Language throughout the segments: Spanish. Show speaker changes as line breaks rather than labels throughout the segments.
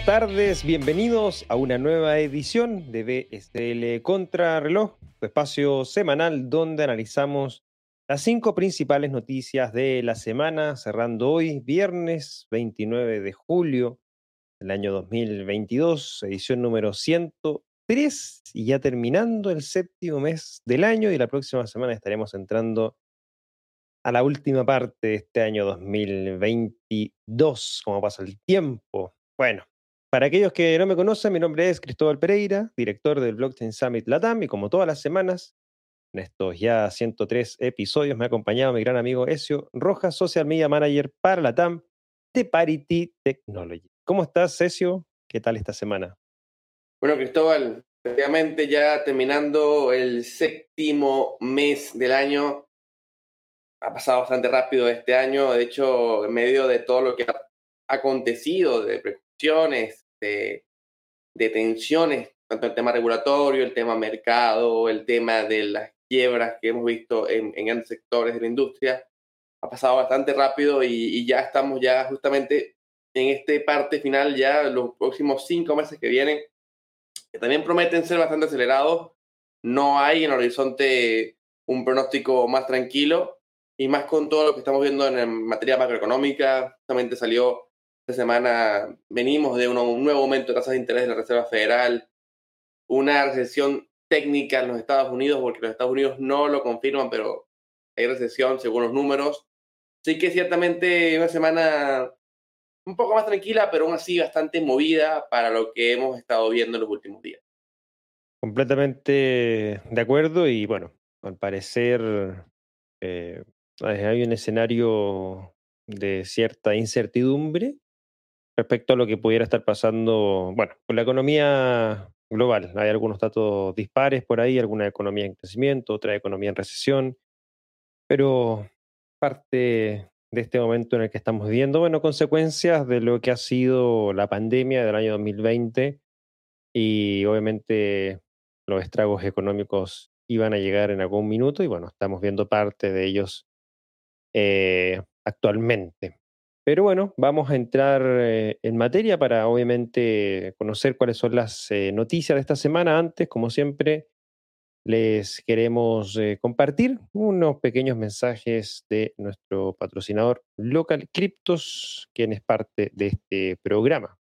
Buenas tardes, bienvenidos a una nueva edición de BSL Contrarreloj, tu espacio semanal donde analizamos las cinco principales noticias de la semana, cerrando hoy, viernes 29 de julio del año 2022, edición número 103, y ya terminando el séptimo mes del año, y la próxima semana estaremos entrando a la última parte de este año 2022, como pasa el tiempo. Bueno, para aquellos que no me conocen, mi nombre es Cristóbal Pereira, director del Blockchain Summit Latam, y como todas las semanas, en estos ya 103 episodios me ha acompañado mi gran amigo Ezio Rojas, Social Media Manager para la TAM de Parity Technology. ¿Cómo estás, Ezio? ¿Qué tal esta semana?
Bueno, Cristóbal, efectivamente ya terminando el séptimo mes del año. Ha pasado bastante rápido este año. De hecho, en medio de todo lo que ha acontecido, de preocupaciones, de, de tensiones, tanto el tema regulatorio, el tema mercado, el tema de las quiebras que hemos visto en, en grandes sectores de la industria. Ha pasado bastante rápido y, ya estamos ya justamente en esta parte final, ya los próximos cinco meses que vienen, que también prometen ser bastante acelerados. No hay en el horizonte un pronóstico más tranquilo y más con todo lo que estamos viendo en materia macroeconómica. Justamente salió esta semana, venimos de un nuevo aumento de tasas de interés de la Reserva Federal, una recesión técnica en los Estados Unidos, porque los Estados Unidos no lo confirman, pero hay recesión según los números. Sí que ciertamente una semana un poco más tranquila, pero aún así bastante movida para lo que hemos estado viendo en los últimos días.
Completamente de acuerdo y bueno, al parecer eh, hay un escenario de cierta incertidumbre respecto a lo que pudiera estar pasando, bueno, con la economía global. Hay algunos datos dispares por ahí, alguna economía en crecimiento, otra economía en recesión, pero parte de este momento en el que estamos viviendo, bueno, consecuencias de lo que ha sido la pandemia del año 2020 y obviamente los estragos económicos iban a llegar en algún minuto y bueno, estamos viendo parte de ellos eh, actualmente. Pero bueno, vamos a entrar eh, en materia para obviamente conocer cuáles son las eh, noticias de esta semana. Antes, como siempre, les queremos eh, compartir unos pequeños mensajes de nuestro patrocinador Local Cryptos, quien es parte de este programa.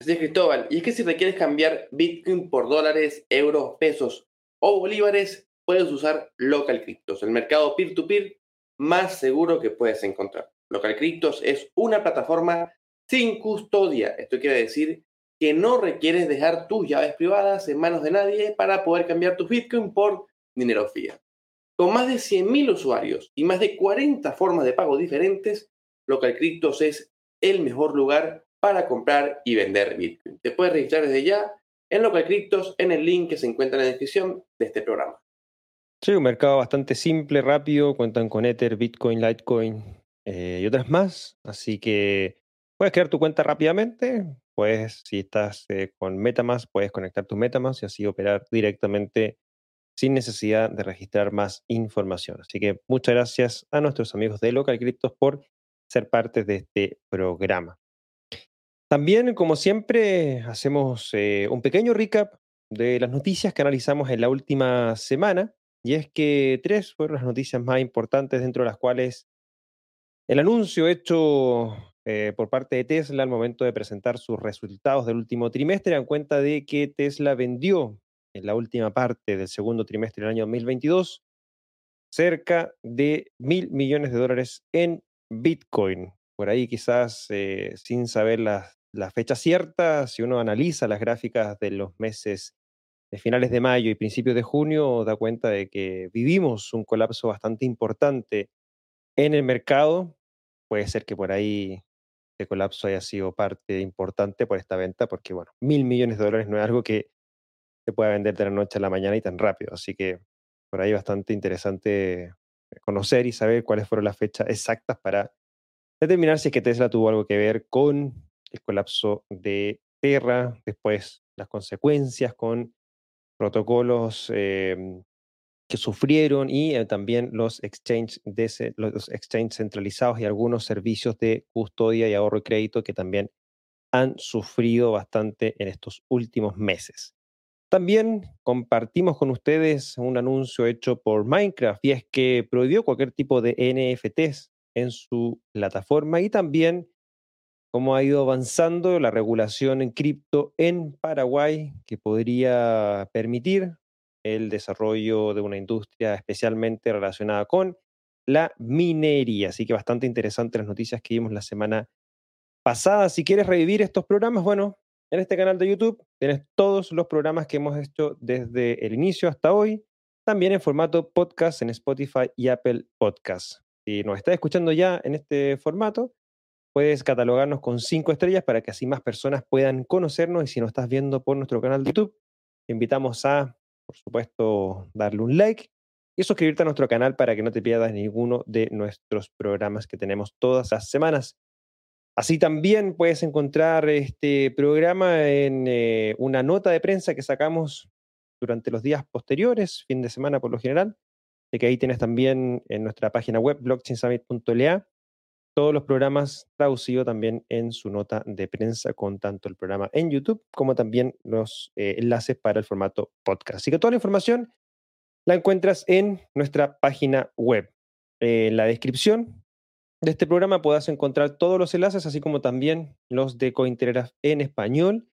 Así es, Cristóbal. Y es que si requieres cambiar Bitcoin por dólares, euros, pesos o bolívares, puedes usar Local Cryptos, el mercado peer-to-peer -peer más seguro que puedes encontrar. Local Cryptos es una plataforma sin custodia. Esto quiere decir que no requieres dejar tus llaves privadas en manos de nadie para poder cambiar tus Bitcoin por dinero fiat. Con más de 100.000 usuarios y más de 40 formas de pago diferentes, Local Cryptos es el mejor lugar para comprar y vender Bitcoin. Te puedes registrar desde ya en Local Cryptos en el link que se encuentra en la descripción de este programa.
Sí, un mercado bastante simple, rápido, cuentan con Ether, Bitcoin, Litecoin, eh, y otras más. Así que puedes crear tu cuenta rápidamente. Puedes, si estás eh, con Metamask, puedes conectar tu Metamask y así operar directamente sin necesidad de registrar más información. Así que muchas gracias a nuestros amigos de Local Cryptos por ser parte de este programa. También, como siempre, hacemos eh, un pequeño recap de las noticias que analizamos en la última semana. Y es que tres fueron las noticias más importantes, dentro de las cuales el anuncio hecho eh, por parte de Tesla al momento de presentar sus resultados del último trimestre dan cuenta de que Tesla vendió en la última parte del segundo trimestre del año 2022 cerca de mil millones de dólares en Bitcoin. Por ahí quizás eh, sin saber la, la fecha cierta, si uno analiza las gráficas de los meses de finales de mayo y principios de junio, da cuenta de que vivimos un colapso bastante importante en el mercado puede ser que por ahí este colapso haya sido parte importante por esta venta, porque bueno, mil millones de dólares no es algo que se pueda vender de la noche a la mañana y tan rápido. Así que por ahí bastante interesante conocer y saber cuáles fueron las fechas exactas para determinar si es que Tesla tuvo algo que ver con el colapso de Terra, después las consecuencias con protocolos em, que sufrieron y eh, también los exchanges, los exchange centralizados y algunos servicios de custodia y ahorro y crédito que también han sufrido bastante en estos últimos meses. También compartimos con ustedes un anuncio hecho por Minecraft y es que prohibió cualquier tipo de NFTs en su plataforma y también cómo ha ido avanzando la regulación en cripto en Paraguay que podría permitir el desarrollo de una industria especialmente relacionada con la minería. Así que bastante interesante las noticias que vimos la semana pasada. Si quieres revivir estos programas, bueno, en este canal de YouTube tienes todos los programas que hemos hecho desde el inicio hasta hoy, también en formato podcast en Spotify y Apple Podcasts. Si nos estás escuchando ya en este formato, puedes catalogarnos con cinco estrellas para que así más personas puedan conocernos y si nos estás viendo por nuestro canal de YouTube, te invitamos a, por supuesto, darle un like y suscribirte a nuestro canal para que no te pierdas ninguno de nuestros programas que tenemos todas las semanas. Así también puedes encontrar este programa en eh, una nota de prensa que sacamos durante los días posteriores, fin de semana por lo general, de que ahí tienes también en nuestra página web blockchainsummit.la todos los programas traducidos también en su nota de prensa con tanto el programa en YouTube como también los eh, enlaces para el formato podcast. Así que toda la información la encuentras en nuestra página web. en la descripción de este programa podrás encontrar todos los enlaces, así como también los de Cointelegraph en español,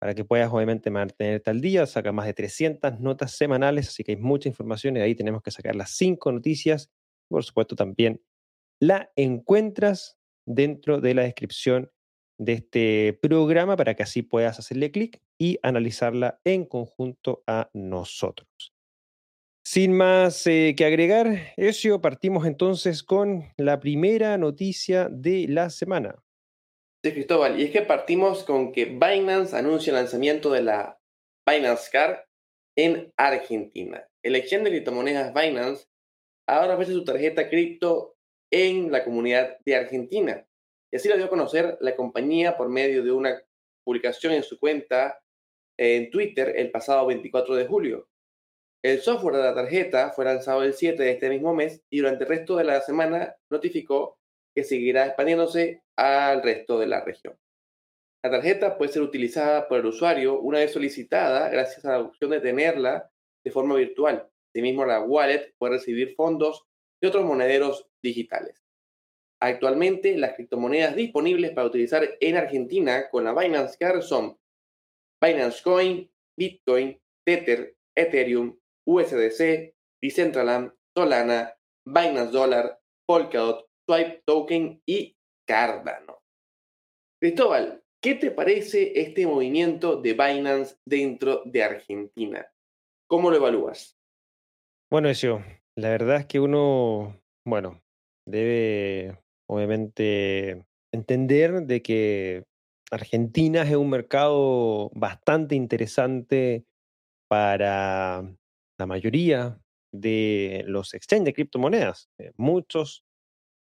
para que puedas obviamente mantenerte al día. Saca más de 300 notas semanales, así que hay mucha información y ahí tenemos que sacar las cinco noticias. Por supuesto, también la encuentras dentro de la descripción de este programa para que así puedas hacerle clic y analizarla en conjunto a nosotros. Sin más eh, que agregar, Ezio, partimos entonces con la primera noticia de la semana.
Sí, Cristóbal, y es que partimos con que Binance anuncia el lanzamiento de la Binance Card en Argentina. El exchange de criptomonedas Binance ahora ofrece su tarjeta cripto en la comunidad de Argentina. Y así lo dio a conocer la compañía por medio de una publicación en su cuenta en Twitter el pasado 24 de julio. El software de la tarjeta fue lanzado el 7 de este mismo mes y durante el resto de la semana notificó que seguirá expandiéndose al resto de la región. La tarjeta puede ser utilizada por el usuario una vez solicitada gracias a la opción de tenerla de forma virtual. Asimismo, la wallet puede recibir fondos de otros monederos digitales. Actualmente, las criptomonedas disponibles para utilizar en Argentina con la Binance Card son Binance Coin, Bitcoin, Tether, Ethereum, USDC, Decentraland, Solana, Binance Dollar, Polkadot, Swipe Token y Cardano. Cristóbal, ¿qué te parece este movimiento de Binance dentro de Argentina? ¿Cómo lo evalúas?
Bueno, eso, la verdad es que uno, bueno, debe obviamente entender de que Argentina es un mercado bastante interesante para la mayoría de los exchanges de criptomonedas. Eh, muchos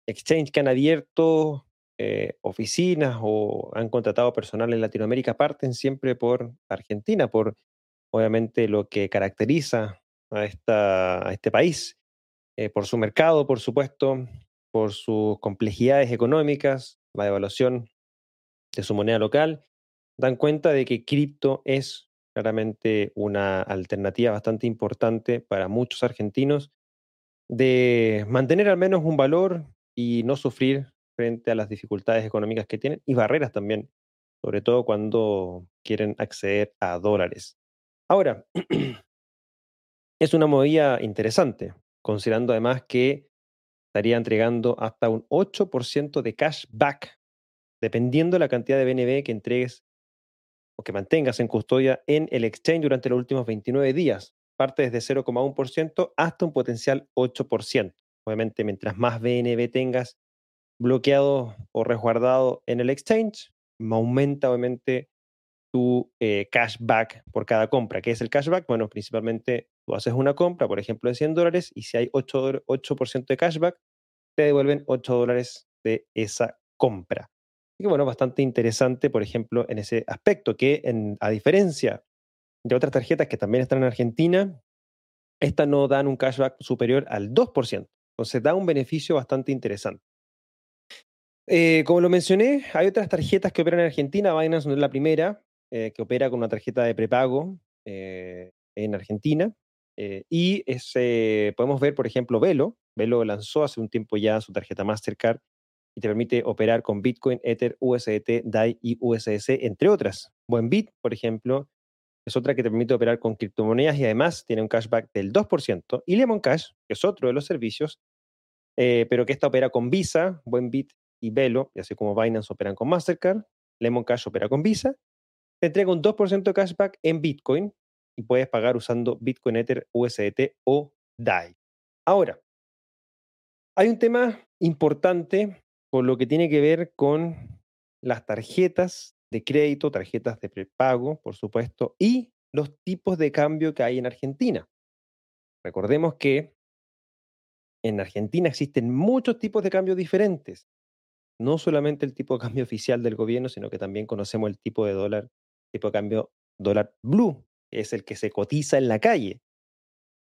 exchanges que han abierto eh, oficinas o han contratado personal en Latinoamérica parten siempre por Argentina, por obviamente lo que caracteriza a, esta, a este país, eh, por su mercado, por supuesto, por sus complejidades económicas, la devaluación de su moneda local, dan cuenta de que cripto es claramente una alternativa bastante importante para muchos argentinos de mantener al menos un valor y no sufrir frente a las dificultades económicas que tienen y barreras también, sobre todo cuando quieren acceder a dólares. Ahora, es una movida interesante, considerando además que estaría entregando hasta un 8% de cashback, dependiendo de la cantidad de BNB que entregues que mantengas en custodia en el exchange durante los últimos 29 días. Parte desde 0,1% hasta un potencial 8%. Obviamente, mientras más BNB tengas bloqueado o resguardado en el exchange, aumenta obviamente tu eh, cashback por cada compra. ¿Qué es el cashback? Bueno, principalmente tú haces una compra, por ejemplo, de 100 dólares y si hay 8%, 8 de cashback, te devuelven 8 dólares de esa compra. Y bueno, bastante interesante, por ejemplo, en ese aspecto, que a diferencia de otras tarjetas que también están en Argentina, estas no dan un cashback superior al 2%. Entonces da un beneficio bastante interesante. Eh, como lo mencioné, hay otras tarjetas que operan en Argentina. Binance no es la primera, eh, que opera con una tarjeta de prepago eh, en Argentina. Y podemos ver, por ejemplo, Velo. Velo lanzó hace un tiempo ya su tarjeta Mastercard y te permite operar con Bitcoin, Ether, USDT, DAI y USDC, entre otras. Buenbit, por ejemplo, es otra que te permite operar con criptomonedas y además tiene un cashback del 2%. Y Lemon Cash, que es otro de los servicios, pero que esta opera con Visa, Buenbit y Velo, así como Binance operan con Mastercard, Lemon Cash opera con Visa, te entrega un 2% de cashback en Bitcoin y puedes pagar usando Bitcoin Ether, USDT o DAI. Ahora, hay un tema importante con lo que tiene que ver con las tarjetas de crédito, tarjetas de prepago, por supuesto, y los tipos de cambio que hay en Argentina. Recordemos que en Argentina existen muchos tipos de cambio diferentes no solamente el tipo de cambio oficial del gobierno, sino que también conocemos el tipo de dólar, tipo de cambio dólar blue, es el que se cotiza en la calle.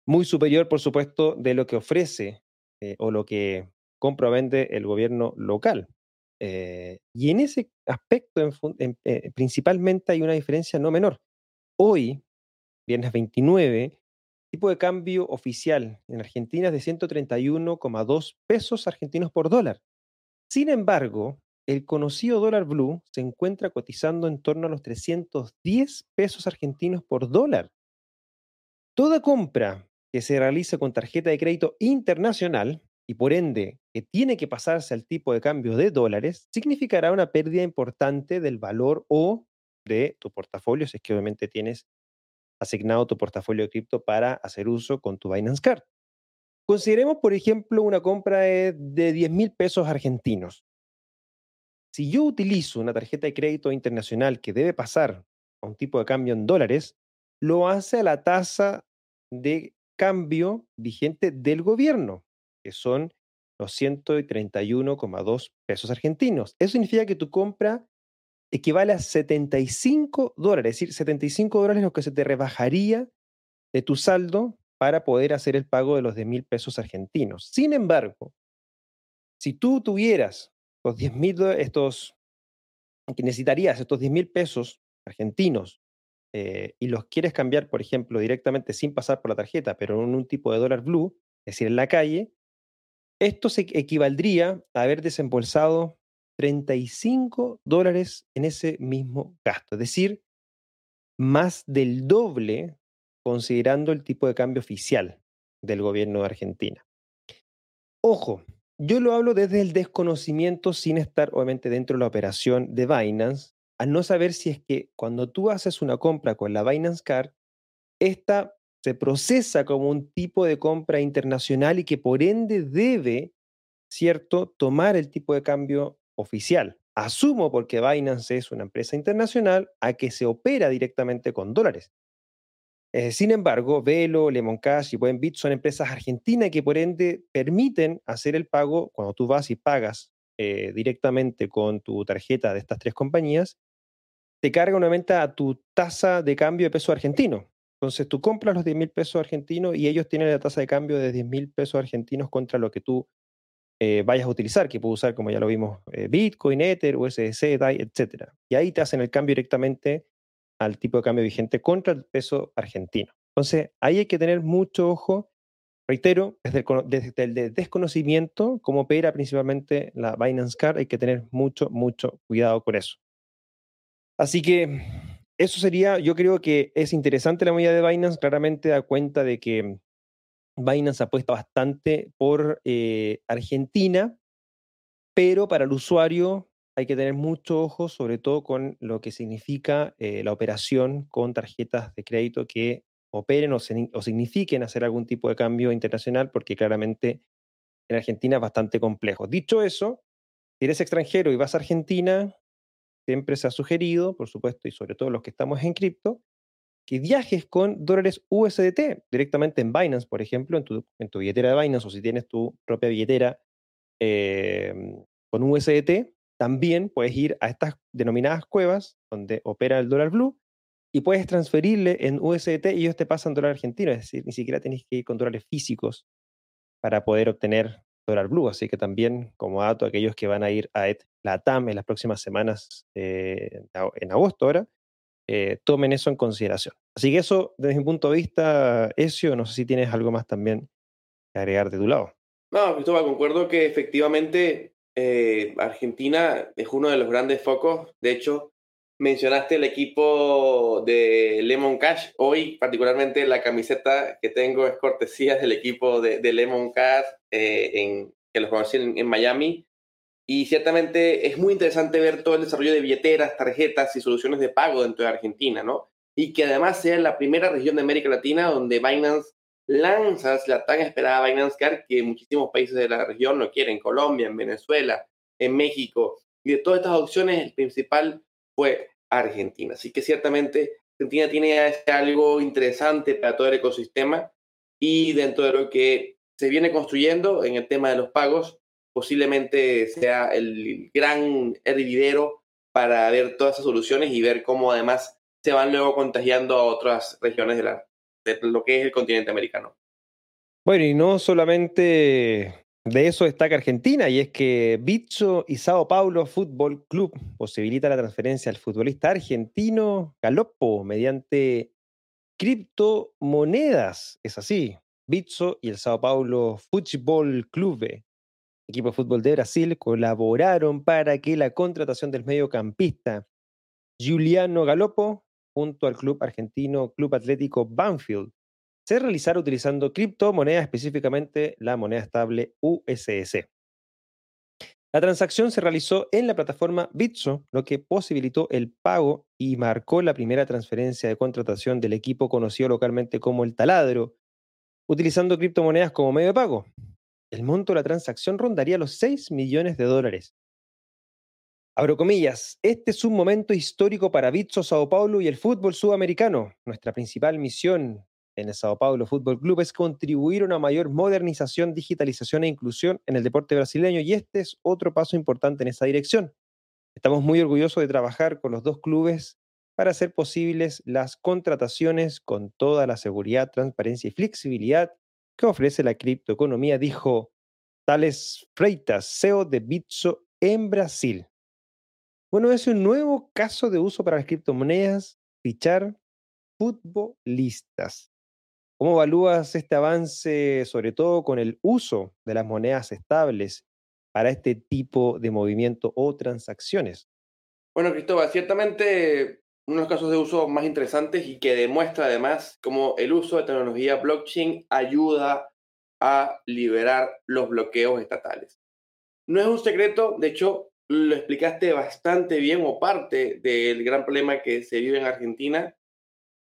Muy superior, por supuesto, de lo que ofrece eh, o lo que compra o vende el gobierno local. Eh, y en ese aspecto, eh, principalmente hay una diferencia no menor. Hoy, viernes 29, tipo de cambio oficial en Argentina es de 131,2 pesos argentinos por dólar. Sin embargo, el conocido dólar blue se encuentra cotizando en torno a los 310 pesos argentinos por dólar. Toda compra que se realiza con tarjeta de crédito internacional y por ende que tiene que pasarse al tipo de cambio de dólares, significará una pérdida importante del valor o de tu portafolio, si es que obviamente tienes asignado tu portafolio de cripto para hacer uso con tu Binance Card. Consideremos, por ejemplo, una compra de, 10 mil pesos argentinos. Si yo utilizo una tarjeta de crédito internacional que debe pasar a un tipo de cambio en dólares, lo hace a la tasa de cambio vigente del gobierno, que son los 131,2 pesos argentinos. Eso significa que tu compra equivale a 75 dólares, es decir, 75 dólares lo que se te rebajaría de tu saldo para poder hacer el pago de los 10 mil pesos argentinos. Sin embargo, si tú tuvieras los 10 mil, estos, que necesitarías estos 10 mil pesos argentinos eh, y los quieres cambiar, por ejemplo, directamente sin pasar por la tarjeta, pero en un tipo de dólar blue, es decir, en la calle, esto se equivaldría a haber desembolsado 35 dólares en ese mismo gasto, es decir, más del doble considerando el tipo de cambio oficial del gobierno de Argentina. Ojo, yo lo hablo desde el desconocimiento sin estar obviamente dentro de la operación de Binance, a no saber si es que cuando tú haces una compra con la Binance Card, esta se procesa como un tipo de compra internacional y que por ende debe, ¿cierto?, tomar el tipo de cambio oficial. Asumo porque Binance es una empresa internacional a que se opera directamente con dólares. Eh, sin embargo, Velo, Lemon Cash y Buenbit son empresas argentinas que por ende permiten hacer el pago cuando tú vas y pagas eh, directamente con tu tarjeta de estas tres compañías, te carga nuevamente a tu tasa de cambio de peso argentino. Entonces tú compras los 10 mil pesos argentinos y ellos tienen la tasa de cambio de 10 mil pesos argentinos contra lo que tú eh, vayas a utilizar, que puedes usar, como ya lo vimos, Bitcoin, Ether, USDC, DAI, etc. Y ahí te hacen el cambio directamente al tipo de cambio vigente contra el peso argentino. Entonces, ahí hay que tener mucho ojo. Reitero, desde el, desconocimiento, como opera principalmente la Binance Card, hay que tener mucho, mucho cuidado con eso. Así que eso sería, yo creo que es interesante la medida de Binance, claramente da cuenta de que Binance apuesta bastante por eh, Argentina, pero para el usuario hay que tener mucho ojo, sobre todo con lo que significa eh, la operación con tarjetas de crédito que operen o, signifiquen hacer algún tipo de cambio internacional, porque claramente en Argentina es bastante complejo. Dicho eso, si eres extranjero y vas a Argentina, siempre se ha sugerido, por supuesto, y sobre todo los que estamos en cripto, que viajes con dólares USDT directamente en Binance, por ejemplo, en tu, en tu billetera de Binance, o si tienes tu propia billetera em, con USDT, también puedes ir a estas denominadas cuevas donde opera el dólar blue y puedes transferirle en USDT y ellos te pasan dólar argentino, es decir, ni siquiera tenés que ir con dólares físicos para poder obtener dólar blue. Así que también, como dato, aquellos que van a ir a la TAM en las próximas semanas, eh, en agosto ahora, eh, tomen eso en consideración. Así que eso, desde mi punto de vista, Ezio, no sé si tienes algo más también que agregar de tu lado.
No, Cristóbal, concuerdo que efectivamente eh, Argentina es uno de los grandes focos. De hecho, mencionaste el equipo de Lemon Cash. Hoy, particularmente, la camiseta que tengo es cortesía del equipo de, Lemon Cash, eh, en, que los conocí en, Miami. Y ciertamente es muy interesante ver todo el desarrollo de billeteras, tarjetas y soluciones de pago dentro de Argentina, ¿no? Y que además sea la primera región de América Latina donde Binance lanza la tan esperada Binance Card que muchísimos países de la región no quieren, Colombia, en Venezuela, en México. Y de todas estas opciones, el principal fue Argentina. Así que ciertamente Argentina tiene algo interesante para todo el ecosistema y dentro de lo que se viene construyendo en el tema de los pagos, posiblemente sea el gran hervidero para ver todas esas soluciones y ver cómo además se van luego contagiando a otras regiones de, la, de lo que es el continente americano.
Bueno, y no solamente de eso destaca Argentina y es que Bitso y Sao Paulo Fútbol Club posibilita la transferencia al futbolista argentino Galopo mediante criptomonedas. Es así. Bitso y el Sao Paulo Fútbol Club, equipo de fútbol de Brasil, colaboraron para que la contratación del mediocampista Giuliano Galopo junto al club argentino Club Atlético Banfield se realizará utilizando criptomonedas, específicamente la moneda estable USS. La transacción se realizó en la plataforma Bitso, lo que posibilitó el pago y marcó la primera transferencia de contratación del equipo conocido localmente como el Taladro, utilizando criptomonedas como medio de pago. El monto de la transacción rondaría los 6 millones de dólares. Abro comillas, este es un momento histórico para Bitso Sao Paulo y el fútbol sudamericano. Nuestra principal misión en el Sao Paulo Fútbol Club es contribuir a una mayor modernización, digitalización e inclusión en el deporte brasileño y este es otro paso importante en esa dirección. Estamos muy orgullosos de trabajar con los dos clubes para hacer posibles las contrataciones con toda la seguridad, transparencia y flexibilidad que ofrece la criptoeconomía, dijo Tales Freitas, CEO de Bitso en Brasil. Bueno, es un nuevo caso de uso para las criptomonedas, fichar futbolistas. ¿Cómo evalúas este avance, sobre todo con el uso de las monedas estables para este tipo de movimiento o transacciones?
Bueno, Cristóbal, ciertamente uno de los casos de uso más interesantes y que demuestra además cómo el uso de tecnología blockchain ayuda a liberar los bloqueos estatales. No es un secreto, de hecho, lo explicaste bastante bien o parte del gran problema que se vive en Argentina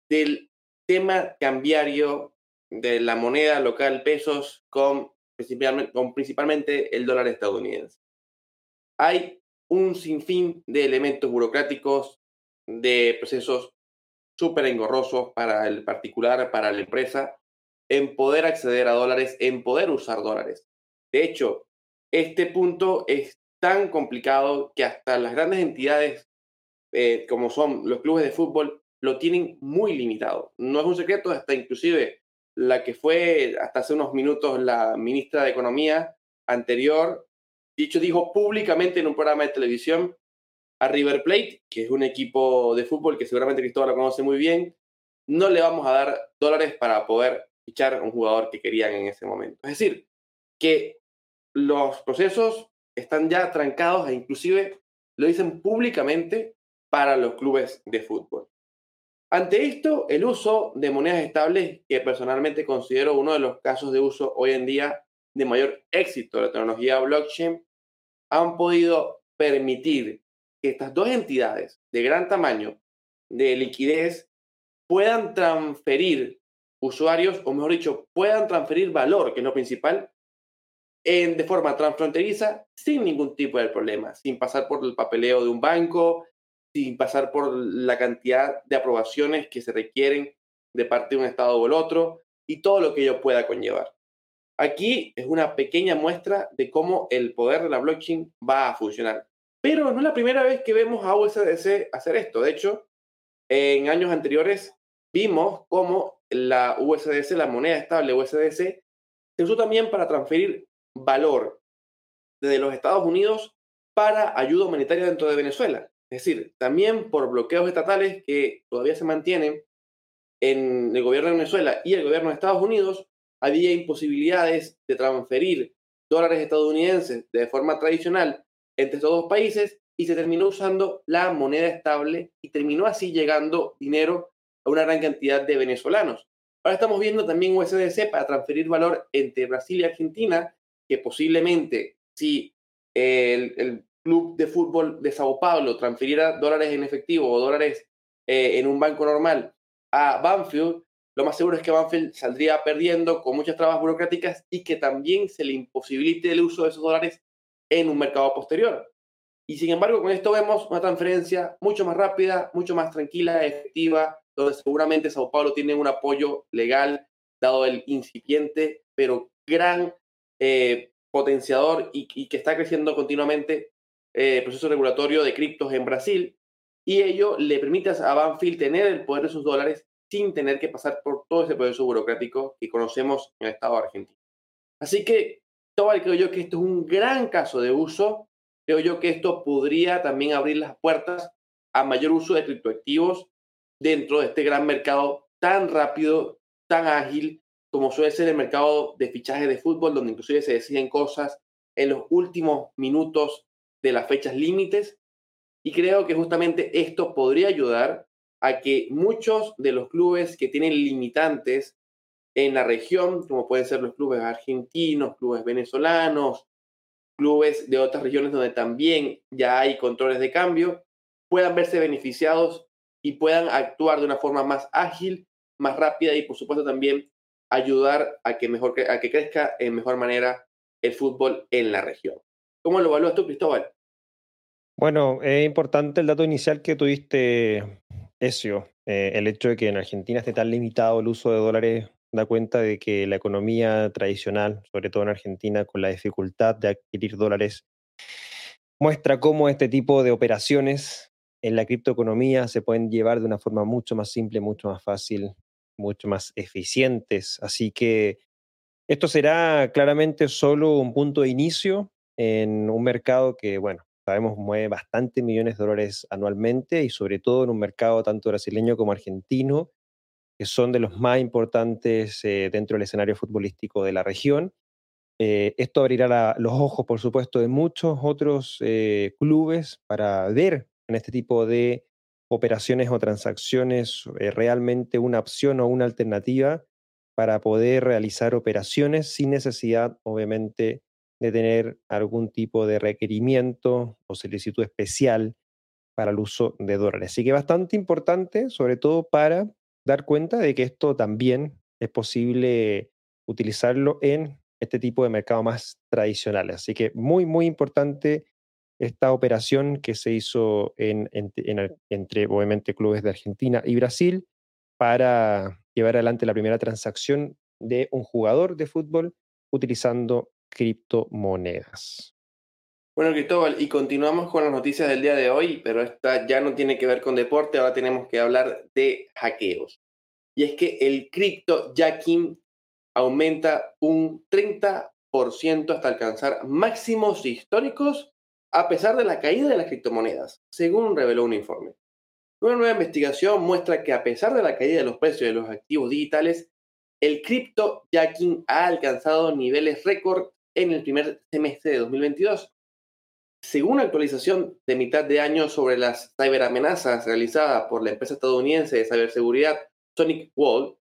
del tema cambiario de la moneda local pesos con principalmente, con principalmente el dólar estadounidense. Hay un sinfín de elementos burocráticos, de procesos súper engorrosos para el particular, para la empresa, en poder acceder a dólares, en poder usar dólares. De hecho, este punto es tan complicado que hasta las grandes entidades, eh, como son los clubes de fútbol, lo tienen muy limitado. No es un secreto, hasta inclusive la que fue hasta hace unos minutos la ministra de Economía anterior, dicho, dijo públicamente en un programa de televisión a River Plate, que es un equipo de fútbol que seguramente Cristóbal lo conoce muy bien, no le vamos a dar dólares para poder fichar un jugador que querían en ese momento. Es decir, que los procesos están ya trancados e inclusive lo dicen públicamente para los clubes de fútbol. Ante esto, el uso de monedas estables, que personalmente considero uno de los casos de uso hoy en día de mayor éxito de la tecnología blockchain, han podido permitir que estas dos entidades de gran tamaño de liquidez puedan transferir usuarios, o mejor dicho, puedan transferir valor, que es lo principal, en, de forma transfronteriza sin ningún tipo de problema, sin pasar por el papeleo de un banco, sin pasar por la cantidad de aprobaciones que se requieren de parte de un Estado o el otro y todo lo que ello pueda conllevar. Aquí es una pequeña muestra de cómo el poder de la blockchain va a funcionar. Pero no es la primera vez que vemos a USDC hacer esto. De hecho, en años anteriores vimos cómo la USDC, la moneda estable USDC, se usó también para transferir valor desde los Estados Unidos para ayuda humanitaria dentro de Venezuela. Es decir, también por bloqueos estatales que todavía se mantienen en el gobierno de Venezuela y el gobierno de Estados Unidos, había imposibilidades de transferir dólares estadounidenses de forma tradicional entre estos dos países y se terminó usando la moneda estable y terminó así llegando dinero a una gran cantidad de venezolanos. Ahora estamos viendo también USDC para transferir valor entre Brasil y Argentina, que posiblemente si el, club de fútbol de Sao Paulo transfiriera dólares en efectivo o dólares eh, en un banco normal a Banfield, lo más seguro es que Banfield saldría perdiendo con muchas trabas burocráticas y que también se le imposibilite el uso de esos dólares en un mercado posterior. Y sin embargo, con esto vemos una transferencia mucho más rápida, mucho más tranquila, efectiva, donde seguramente Sao Paulo tiene un apoyo legal, dado el incipiente, pero gran eh, potenciador y, que está creciendo continuamente el eh, proceso regulatorio de criptos en Brasil. Y ello le permite a Banfield tener el poder de sus dólares sin tener que pasar por todo ese proceso burocrático que conocemos en el Estado argentino. Así que, todo creo yo que esto es un gran caso de uso. Creo yo que esto podría también abrir las puertas a mayor uso de criptoactivos dentro de este gran mercado tan rápido, tan ágil, como suele ser el mercado de fichaje de fútbol, donde inclusive se deciden cosas en los últimos minutos de las fechas límites. Y creo que justamente esto podría ayudar a que muchos de los clubes que tienen limitantes en la región, como pueden ser los clubes argentinos, clubes venezolanos, clubes de otras regiones donde también ya hay controles de cambio, puedan verse beneficiados y puedan actuar de una forma más ágil, más rápida y por supuesto también ayudar a que, mejor, a que crezca en mejor manera el fútbol en la región. ¿Cómo lo evalúas tú, Cristóbal?
Bueno, es importante el dato inicial que tuviste, Ezio. Eh, el hecho de que en Argentina esté tan limitado el uso de dólares da cuenta de que la economía tradicional, sobre todo en Argentina, con la dificultad de adquirir dólares, muestra cómo este tipo de operaciones en la criptoeconomía se pueden llevar de una forma mucho más simple, mucho más fácil, mucho más eficientes. Así que esto será claramente solo un punto de inicio en un mercado que, bueno, sabemos, mueve bastante millones de dólares anualmente y sobre todo en un mercado tanto brasileño como argentino, que son de los más importantes eh, dentro del escenario futbolístico de la región. Eh, esto abrirá los ojos, por supuesto, de muchos otros eh, clubes para ver en este tipo de operaciones o transacciones realmente una opción o una alternativa para poder realizar operaciones sin necesidad, obviamente, de tener algún tipo de requerimiento o solicitud especial para el uso de dólares. Así que bastante importante, sobre todo para dar cuenta de que esto también es posible utilizarlo en este tipo de mercado más tradicional. Así que muy, muy importante esta operación que se hizo entre, obviamente, clubes de Argentina y Brasil para llevar adelante la primera transacción de un jugador de fútbol utilizando criptomonedas.
Bueno, Cristóbal, y continuamos con las noticias del día de hoy, pero esta ya no tiene que ver con deporte, ahora tenemos que hablar de hackeos. Y es que el cripto jacking aumenta un 30% hasta alcanzar máximos históricos a pesar de la caída de las criptomonedas, según reveló un informe. Una nueva investigación muestra que a pesar de la caída de los precios de los activos digitales, el cripto jacking ha alcanzado niveles récord en el primer semestre de 2022. Según una actualización de mitad de año sobre las ciberamenazas realizada por la empresa estadounidense de ciberseguridad Sonic Wall,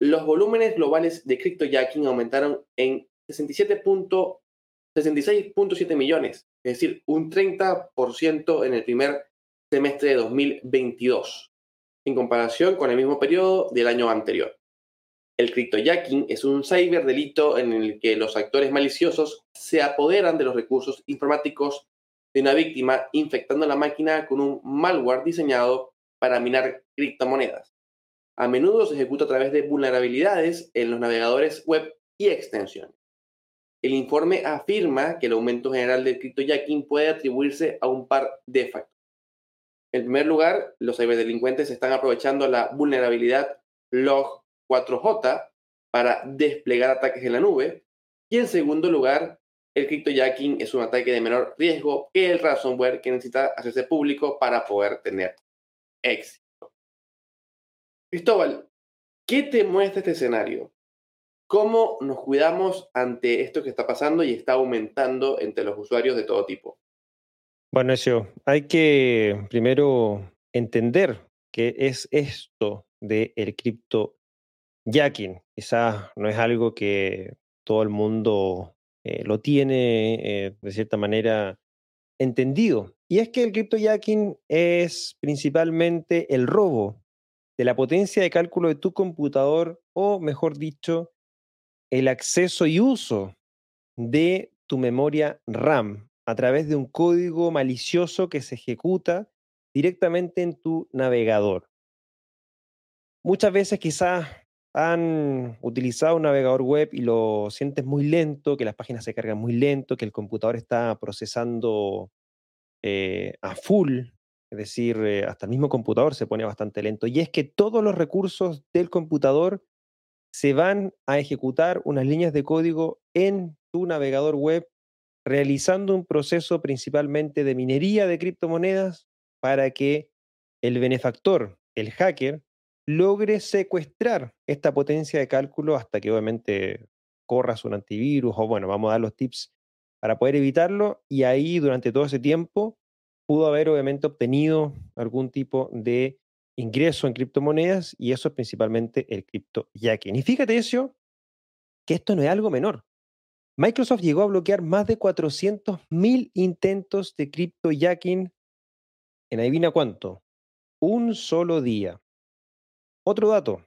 los volúmenes globales de cryptojacking aumentaron en 66.7 millones, es decir, un 30% en el primer semestre de 2022, en comparación con el mismo periodo del año anterior. El cryptojacking es un ciberdelito en el que los actores maliciosos se apoderan de los recursos informáticos de una víctima infectando la máquina con un malware diseñado para minar criptomonedas. A menudo se ejecuta a través de vulnerabilidades en los navegadores web y extensiones. El informe afirma que el aumento general del cryptojacking puede atribuirse a un par de factores. En primer lugar, los ciberdelincuentes están aprovechando la vulnerabilidad log 4J para desplegar ataques en la nube. Y en segundo lugar, el cryptojacking es un ataque de menor riesgo que el ransomware que necesita hacerse público para poder tener éxito. Cristóbal, ¿qué te muestra este escenario? ¿Cómo nos cuidamos ante esto que está pasando y está aumentando entre los usuarios de todo tipo?
Bueno, eso, hay que primero entender qué es esto del cripto jacking. Quizás no es algo que todo el mundo eh, lo tiene eh, de cierta manera entendido. Y es que el cryptojacking es principalmente el robo de la potencia de cálculo de tu computador o, mejor dicho, el acceso y uso de tu memoria RAM a través de un código malicioso que se ejecuta directamente en tu navegador. Muchas veces quizás han utilizado un navegador web y lo sientes muy lento, que las páginas se cargan muy lento, que el computador está procesando eh, a full, es decir, eh, hasta el mismo computador se pone bastante lento. Y es que todos los recursos del computador se van a ejecutar unas líneas de código en tu navegador web, realizando un proceso principalmente de minería de criptomonedas para que el benefactor, el hacker, logre secuestrar esta potencia de cálculo hasta que obviamente corras un antivirus o bueno, vamos a dar los tips para poder evitarlo. Y ahí durante todo ese tiempo pudo haber obviamente obtenido algún tipo de ingreso en criptomonedas y eso es principalmente el cripto. Y fíjate eso, que esto no es algo menor. Microsoft llegó a bloquear más de 400.000 intentos de cripto en adivina cuánto, un solo día. Otro dato,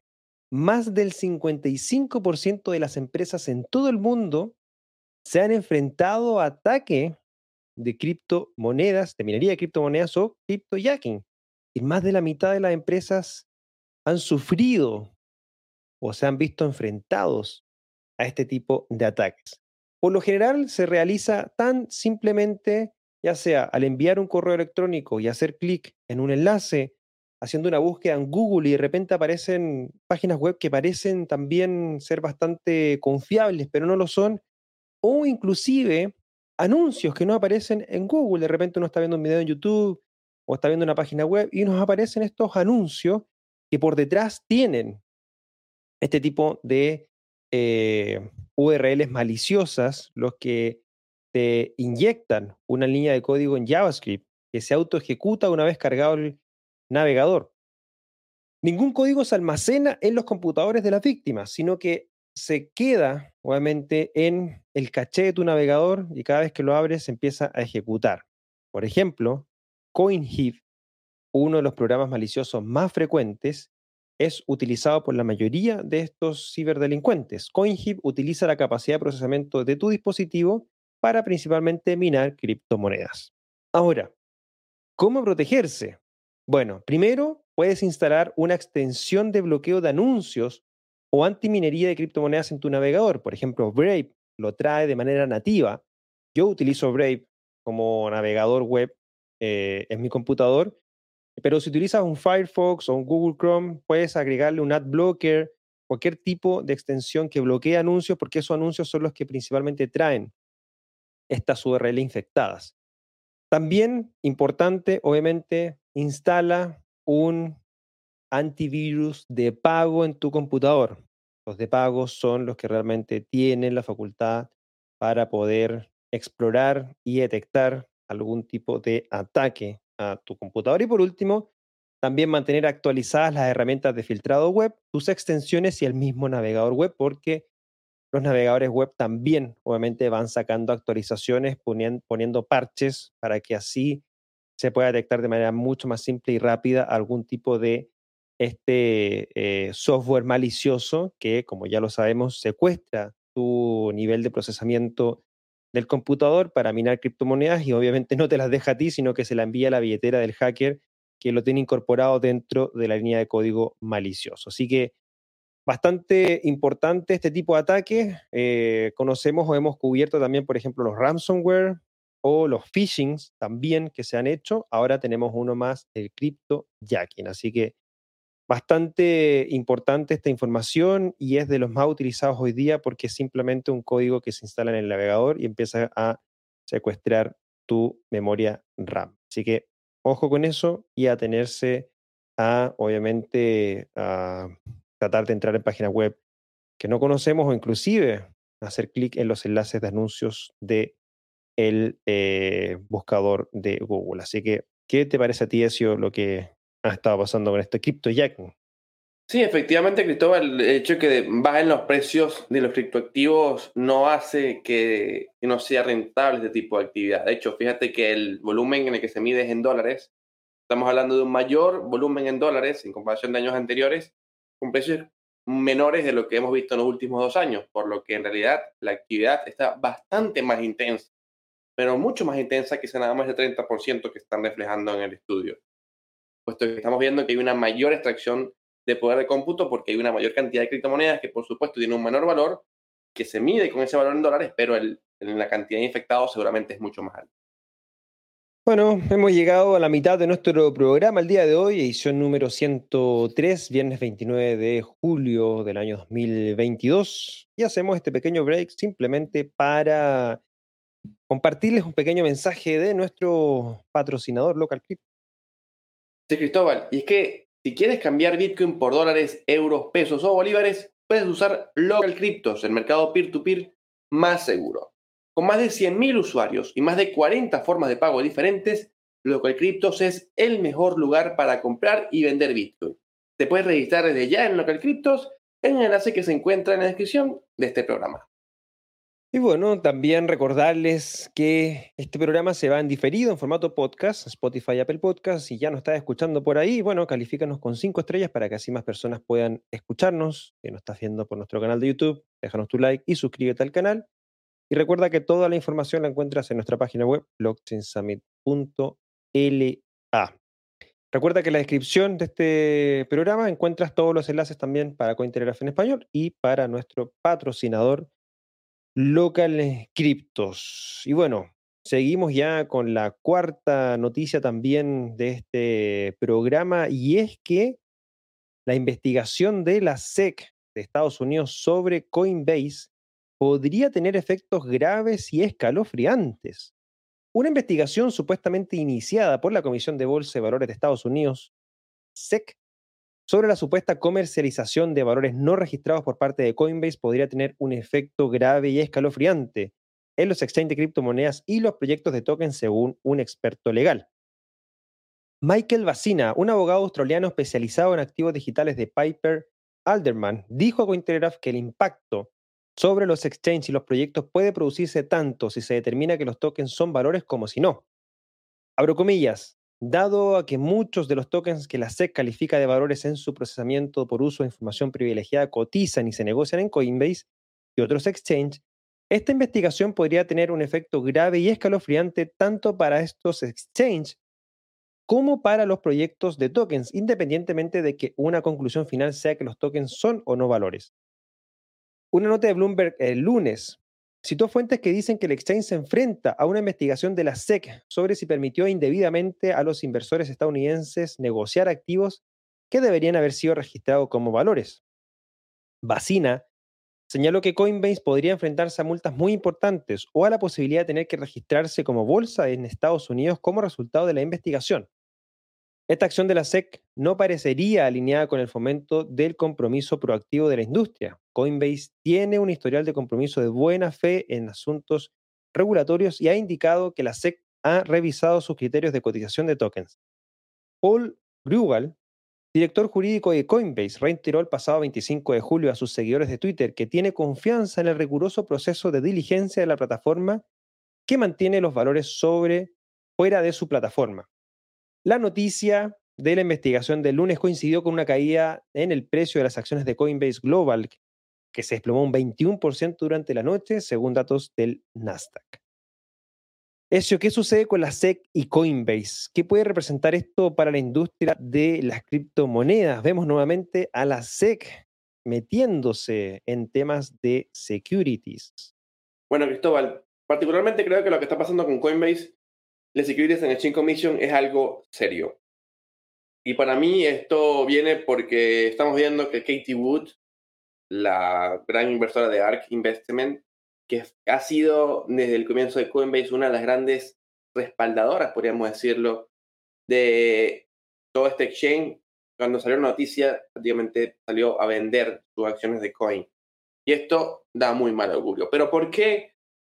más del 55% de las empresas en todo el mundo se han enfrentado a ataque de criptomonedas, de minería de criptomonedas o criptojacking. Y más de la mitad de las empresas han sufrido o se han visto enfrentados a este tipo de ataques. Por lo general se realiza tan simplemente, ya sea al enviar un correo electrónico y hacer clic en un enlace haciendo una búsqueda en Google y de repente aparecen páginas web que parecen también ser bastante confiables, pero no lo son, o inclusive anuncios que no aparecen en Google. De repente uno está viendo un video en YouTube o está viendo una página web y nos aparecen estos anuncios que por detrás tienen este tipo de eh, URLs maliciosas, los que te inyectan una línea de código en JavaScript que se auto ejecuta una vez cargado el, navegador. Ningún código se almacena en los computadores de las víctimas, sino que se queda, obviamente, en el caché de tu navegador y cada vez que lo abres se empieza a ejecutar. Por ejemplo, CoinHeap, uno de los programas maliciosos más frecuentes, es utilizado por la mayoría de estos ciberdelincuentes. CoinHeap utiliza la capacidad de procesamiento de tu dispositivo para principalmente minar criptomonedas. Ahora, ¿cómo protegerse? Bueno, primero puedes instalar una extensión de bloqueo de anuncios o antiminería de criptomonedas en tu navegador. Por ejemplo, Brave lo trae de manera nativa. Yo utilizo Brave como navegador web eh, en mi computador, pero si utilizas un Firefox o un Google Chrome, puedes agregarle un ad blocker, cualquier tipo de extensión que bloquee anuncios, porque esos anuncios son los que principalmente traen estas URL infectadas. También importante, obviamente, instala un antivirus de pago en tu computador. Los de pago son los que realmente tienen la facultad para poder explorar y detectar algún tipo de ataque a tu computador. Y por último, también mantener actualizadas las herramientas de filtrado web, tus extensiones y el mismo navegador web, porque los navegadores web también obviamente van sacando actualizaciones, poniendo parches para que así se puede detectar de manera mucho más simple y rápida algún tipo de este eh, software malicioso que, como ya lo sabemos, secuestra tu nivel de procesamiento del computador para minar criptomonedas y obviamente no te las deja a ti, sino que se la envía a la billetera del hacker que lo tiene incorporado dentro de la línea de código malicioso. Así que bastante importante este tipo de ataques. Eh, conocemos o hemos cubierto también, por ejemplo, los ransomware, o los phishings también que se han hecho. Ahora tenemos uno más, el crypto jacking. Así que bastante importante esta información y es de los más utilizados hoy día porque es simplemente un código que se instala en el navegador y empieza a secuestrar tu memoria RAM. Así que ojo con eso y atenerse a, obviamente, a tratar de entrar en páginas web que no conocemos o inclusive hacer clic en los enlaces de anuncios de el eh, buscador de Google. Así que, ¿qué te parece a ti, Ezio, lo que ha estado pasando con este CryptoJack?
Sí, efectivamente, Cristóbal, el hecho de que bajen los precios de los criptoactivos no hace que no sea rentable este tipo de actividad. De hecho, fíjate que el volumen en el que se mide es en dólares. Estamos hablando de un mayor volumen en dólares en comparación de años anteriores, con precios menores de lo que hemos visto en los últimos dos años, por lo que en realidad la actividad está bastante más intensa pero mucho más intensa que ese nada más el 30% que están reflejando en el estudio. Puesto que estamos viendo que hay una mayor extracción de poder de cómputo porque hay una mayor cantidad de criptomonedas que por supuesto tienen un menor valor, que se mide con ese valor en dólares, pero la cantidad de infectados seguramente es mucho más alta.
Bueno, hemos llegado a la mitad de nuestro programa el día de hoy, edición número 103, viernes 29 de julio del año 2022. Y hacemos este pequeño break simplemente para compartirles un pequeño mensaje de nuestro patrocinador Local Crypto.
Sí, Cristóbal, y es que si quieres cambiar Bitcoin por dólares, euros, pesos o bolívares, puedes usar Local Cryptos, el mercado peer-to-peer más seguro. Con más de 100.000 usuarios y más de 40 formas de pago diferentes, Local Cryptos es el mejor lugar para comprar y vender Bitcoin. Te puedes registrar desde ya en Local Cryptos en el enlace que se encuentra en la descripción de este programa.
Y bueno, también recordarles que este programa se va en diferido en formato podcast, Spotify, Apple Podcast. Si ya nos estás escuchando por ahí, bueno, califícanos con cinco estrellas para que así más personas puedan escucharnos. Si nos estás viendo por nuestro canal de YouTube, déjanos tu like y suscríbete al canal. Y recuerda que toda la información la encuentras en nuestra página web, blockchainsummit.la. Recuerda que en la descripción de este programa encuentras todos los enlaces también para Cointelegraph en español y para nuestro patrocinador Local Cryptos. Y bueno, seguimos ya con la cuarta noticia también de este programa y es que la investigación de la SEC de Estados Unidos sobre Coinbase podría tener efectos graves y escalofriantes. Una investigación supuestamente iniciada por la Comisión de Bolsa de Valores de Estados Unidos, SEC, sobre la supuesta comercialización de valores no registrados por parte de Coinbase podría tener un efecto grave y escalofriante en los exchanges de criptomonedas y los proyectos de tokens según un experto legal. Michael Bacina, un abogado australiano especializado en activos digitales de Piper Alderman, dijo a Cointelegraph que el impacto sobre los exchanges y los proyectos puede producirse tanto si se determina que los tokens son valores como si no. Abro comillas, Dado a que muchos de los tokens que la SEC califica de valores en su procesamiento por uso de información privilegiada cotizan y se negocian en Coinbase y otros exchanges, esta investigación podría tener un efecto grave y escalofriante tanto para estos exchanges como para los proyectos de tokens, independientemente de que una conclusión final sea que los tokens son o no valores. Una nota de Bloomberg el lunes Citó fuentes que dicen que el exchange se enfrenta a una investigación de la SEC sobre si permitió indebidamente a los inversores estadounidenses negociar activos que deberían haber sido registrados como valores. Bacina señaló que Coinbase podría enfrentarse a multas muy importantes o a la posibilidad de tener que registrarse como bolsa en Estados Unidos como resultado de la investigación. Esta acción de la SEC no parecería alineada con el fomento del compromiso proactivo de la industria. Coinbase tiene un historial de compromiso de buena fe en asuntos regulatorios y ha indicado que la SEC ha revisado sus criterios de cotización de tokens. Paul Grubal, director jurídico de Coinbase, reiteró el pasado 25 de julio a sus seguidores de Twitter que tiene confianza en el riguroso proceso de diligencia de la plataforma que mantiene los valores sobre fuera de su plataforma. La noticia de la investigación del lunes coincidió con una caída en el precio de las acciones de Coinbase Global, que se desplomó un 21% durante la noche, según datos del Nasdaq. Eso, ¿qué sucede con la SEC y Coinbase? ¿Qué puede representar esto para la industria de las criptomonedas? Vemos nuevamente a la SEC metiéndose en temas de securities.
Bueno, Cristóbal, particularmente creo que lo que está pasando con Coinbase la Securities and Exchange Commission es algo serio. Y para mí esto viene porque estamos viendo que Katie Wood, la gran inversora de ARK Investment, que ha sido desde el comienzo de Coinbase una de las grandes respaldadoras, podríamos decirlo, de todo este exchange, cuando salió la noticia, prácticamente salió a vender sus acciones de Coin. Y esto da muy mal augurio. Pero ¿por qué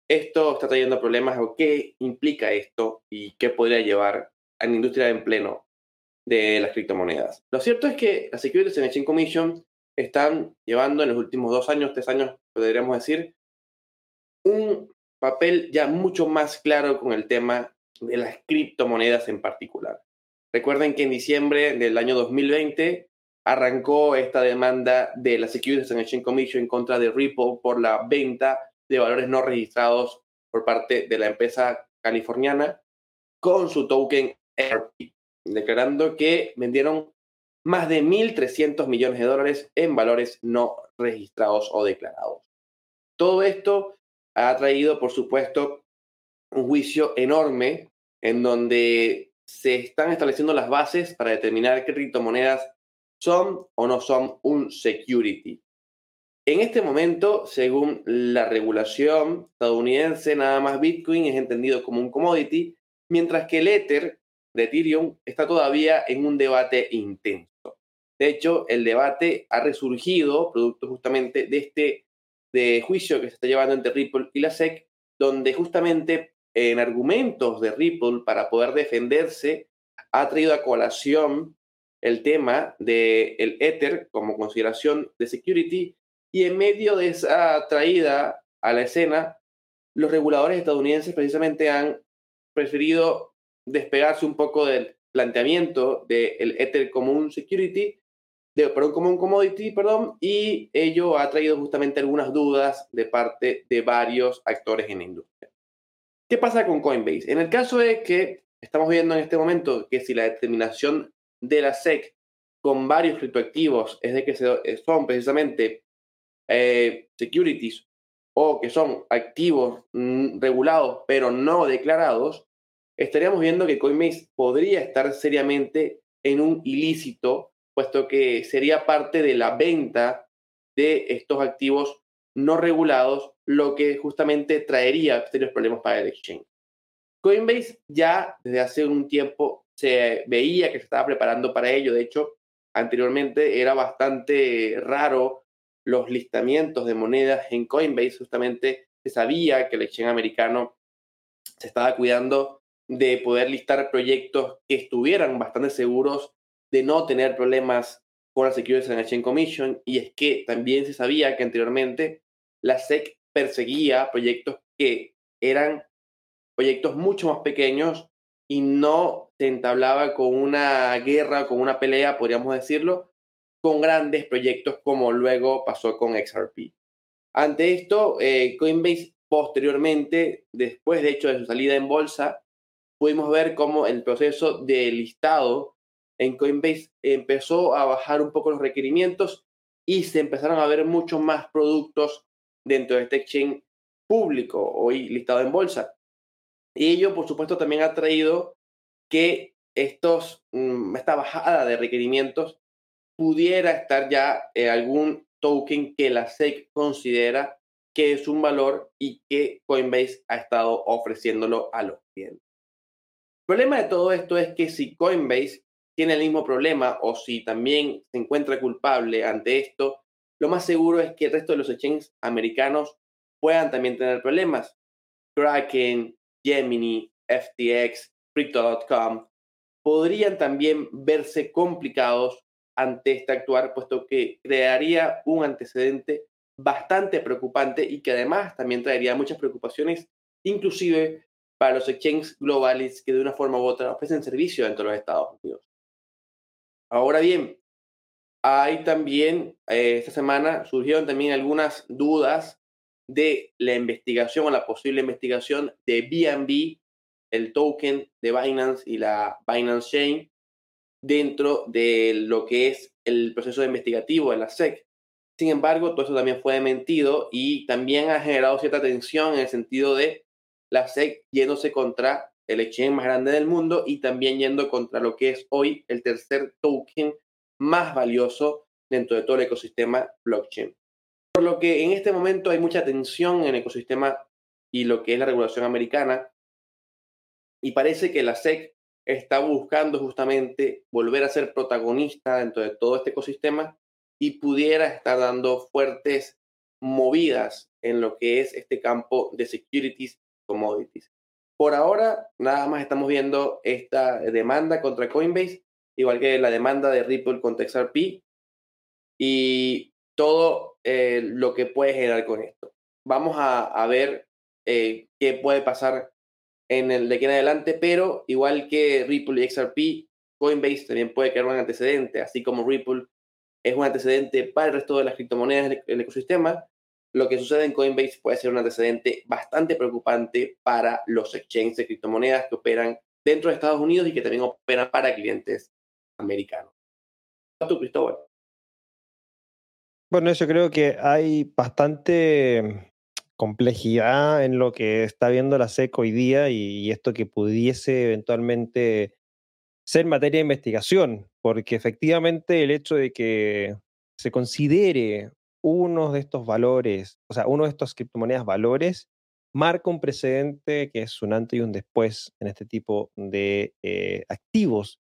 esto está trayendo problemas o qué implica esto y qué podría llevar a la industria en pleno de las criptomonedas? Lo cierto es que las Securities and Exchange Commission están llevando en los últimos dos años, tres años, podríamos decir, un papel ya mucho más claro con el tema de las criptomonedas en particular. Recuerden que en diciembre del año 2020 arrancó esta demanda de la Securities and Exchange Commission en contra de Ripple por la venta de valores no registrados por parte de la empresa californiana con su token RP, declarando que vendieron más de 1.300 millones de dólares en valores no registrados o declarados. Todo esto ha traído, por supuesto, un juicio enorme en donde se están estableciendo las bases para determinar qué criptomonedas son o no son un security. En este momento, según la regulación estadounidense, nada más Bitcoin es entendido como un commodity, mientras que el Ether de Ethereum está todavía en un debate intenso. De hecho, el debate ha resurgido producto justamente de este de juicio que se está llevando entre Ripple y la SEC, donde justamente en argumentos de Ripple para poder defenderse ha traído a colación el tema del el Ether como consideración de security y en medio de esa traída a la escena, los reguladores estadounidenses precisamente han preferido despegarse un poco del planteamiento del Ether como un security, de, perdón, como un commodity, perdón, y ello ha traído justamente algunas dudas de parte de varios actores en la industria. ¿Qué pasa con Coinbase? En el caso de que estamos viendo en este momento que si la determinación de la SEC con varios criptoactivos es de que son precisamente eh, securities o que son activos mm, regulados pero no declarados, estaríamos viendo que Coinbase podría estar seriamente en un ilícito, puesto que sería parte de la venta de estos activos no regulados, lo que justamente traería serios problemas para el exchange. Coinbase ya desde hace un tiempo se veía que se estaba preparando para ello. De hecho, anteriormente era bastante raro los listamientos de monedas en Coinbase. Justamente se sabía que el exchange americano se estaba cuidando de poder listar proyectos que estuvieran bastante seguros de no tener problemas con la Securities and Exchange Commission. Y es que también se sabía que anteriormente la SEC perseguía proyectos que eran proyectos mucho más pequeños y no se entablaba con una guerra, con una pelea, podríamos decirlo, con grandes proyectos como luego pasó con XRP. Ante esto, eh, Coinbase posteriormente, después de hecho de su salida en bolsa, pudimos ver cómo el proceso de listado en Coinbase empezó a bajar un poco los requerimientos y se empezaron a ver muchos más productos dentro de este exchange público hoy listado en bolsa. Y ello, por supuesto, también ha traído que estos, mm, esta bajada de requerimientos pudiera estar ya en algún token que la SEC considera que es un valor y que Coinbase ha estado ofreciéndolo a los clientes. Problema de todo esto es que si Coinbase tiene el mismo problema o si también se encuentra culpable ante esto, lo más seguro es que el resto de los exchanges americanos puedan también tener problemas. Kraken, Gemini, FTX, Crypto.com podrían también verse complicados ante este actuar, puesto que crearía un antecedente bastante preocupante y que además también traería muchas preocupaciones, inclusive para los exchanges globales que de una forma u otra ofrecen servicio dentro de los Estados Unidos. Ahora bien, hay también, eh, esta semana surgieron también algunas dudas de la investigación o la posible investigación de BNB, el token de Binance y la Binance Chain dentro de lo que es el proceso investigativo de la SEC. Sin embargo, todo eso también fue mentido y también ha generado cierta tensión en el sentido de la SEC yéndose contra el exchange más grande del mundo y también yendo contra lo que es hoy el tercer token más valioso dentro de todo el ecosistema blockchain. Por lo que en este momento hay mucha tensión en el ecosistema y lo que es la regulación americana. Y parece que la SEC está buscando justamente volver a ser protagonista dentro de todo este ecosistema y pudiera estar dando fuertes movidas en lo que es este campo de securities commodities. Por ahora, nada más estamos viendo esta demanda contra Coinbase, igual que la demanda de Ripple contra XRP y todo eh, lo que puede generar con esto. Vamos a, ver eh, qué puede pasar en el de aquí en adelante, pero igual que Ripple y XRP, Coinbase también puede crear un antecedente, así como Ripple es un antecedente para el resto de las criptomonedas del ecosistema, lo que sucede en Coinbase puede ser un antecedente bastante preocupante para los exchanges de criptomonedas que operan dentro de Estados Unidos y que también operan para clientes americanos. ¿Tú, Cristóbal?
Bueno, yo creo que hay bastante complejidad en lo que está viendo la SEC hoy día y, esto que pudiese eventualmente ser materia de investigación, porque efectivamente el hecho de que se considere uno de estos valores, o sea, uno de estos criptomonedas valores, marca un precedente que es un antes y un después en este tipo de eh, activos.